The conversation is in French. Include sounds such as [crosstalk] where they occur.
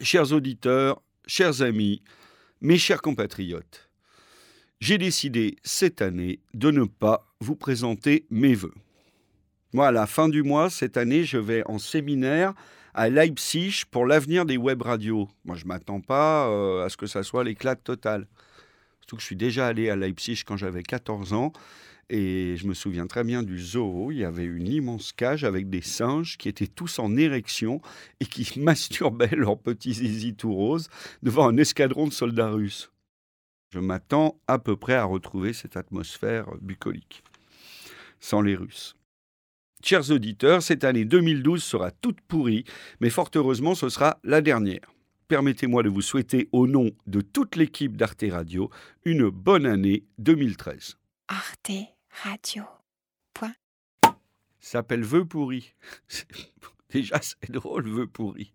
Chers auditeurs, chers amis, mes chers compatriotes, j'ai décidé cette année de ne pas vous présenter mes voeux. Moi, à la fin du mois, cette année, je vais en séminaire à Leipzig pour l'avenir des web radios. Moi, je ne m'attends pas euh, à ce que ça soit l'éclat total. Surtout que je suis déjà allé à Leipzig quand j'avais 14 ans. Et je me souviens très bien du zoo. Il y avait une immense cage avec des singes qui étaient tous en érection et qui [laughs] masturbaient leurs petits zizi tout roses devant un escadron de soldats russes. Je m'attends à peu près à retrouver cette atmosphère bucolique, sans les Russes. Chers auditeurs, cette année 2012 sera toute pourrie, mais fort heureusement ce sera la dernière. Permettez-moi de vous souhaiter au nom de toute l'équipe d'Arte Radio une bonne année 2013. Arte Radio. Ça s'appelle Vœux pourris. [laughs] Déjà c'est drôle, Vœux pourris.